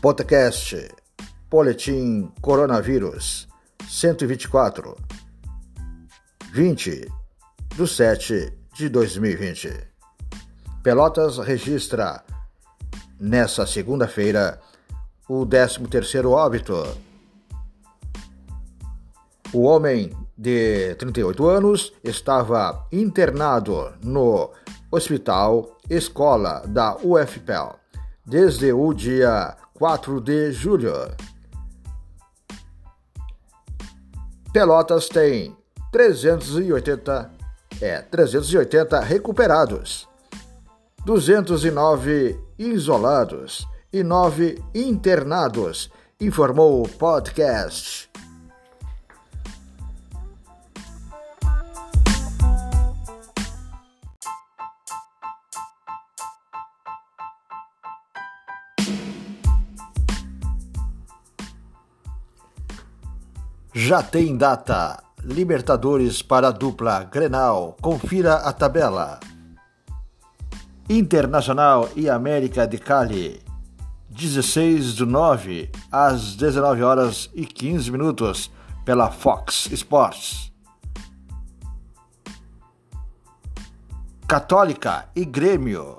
Podcast Boletim Coronavírus 124 20 de 7 de 2020. Pelotas registra nessa segunda-feira o 13º óbito. O homem de 38 anos estava internado no Hospital Escola da UFPEL desde o dia 4 de julho. Pelotas tem 380 é 380 recuperados, 209 isolados e 9 internados, informou o podcast. Já tem data. Libertadores para a dupla Grenal. Confira a tabela. Internacional e América de Cali. 16 do 9 às 19 horas e 15 minutos pela Fox Sports. Católica e Grêmio.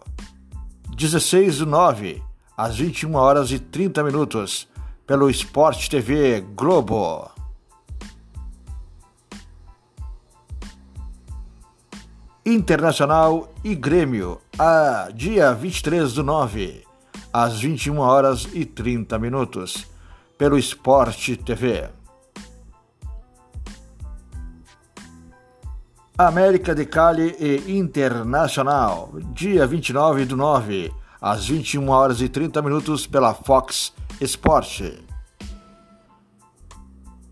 16 do 9 às 21 horas e 30 minutos pelo Sport TV Globo. Internacional e Grêmio, a dia 23 do 9, às 21 horas e 30 minutos, pelo Esporte TV. América de Cali e Internacional, dia 29 do 9, às 21 horas e 30 minutos, pela Fox Esporte.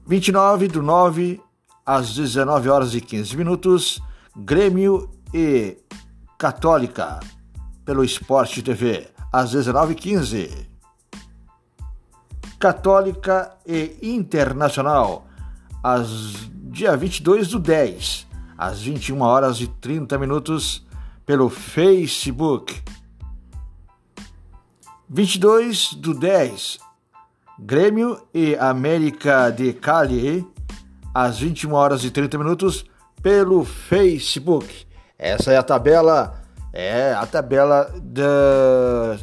29 do 9, às 19 horas e 15 minutos, Grêmio e Católica, pelo Esporte TV, às 19h15. Católica e Internacional, às dia 22 do 10, às 21 horas e 30 minutos, pelo Facebook. 22 do 10, Grêmio e América de Cali, às 21 horas e 30 minutos, pelo Facebook. Essa é a tabela, é a tabela da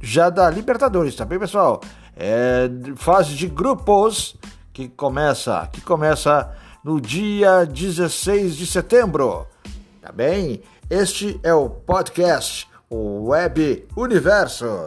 já da Libertadores, tá bem, pessoal? É fase de grupos que começa, que começa no dia 16 de setembro. Tá bem? Este é o podcast o Web Universo.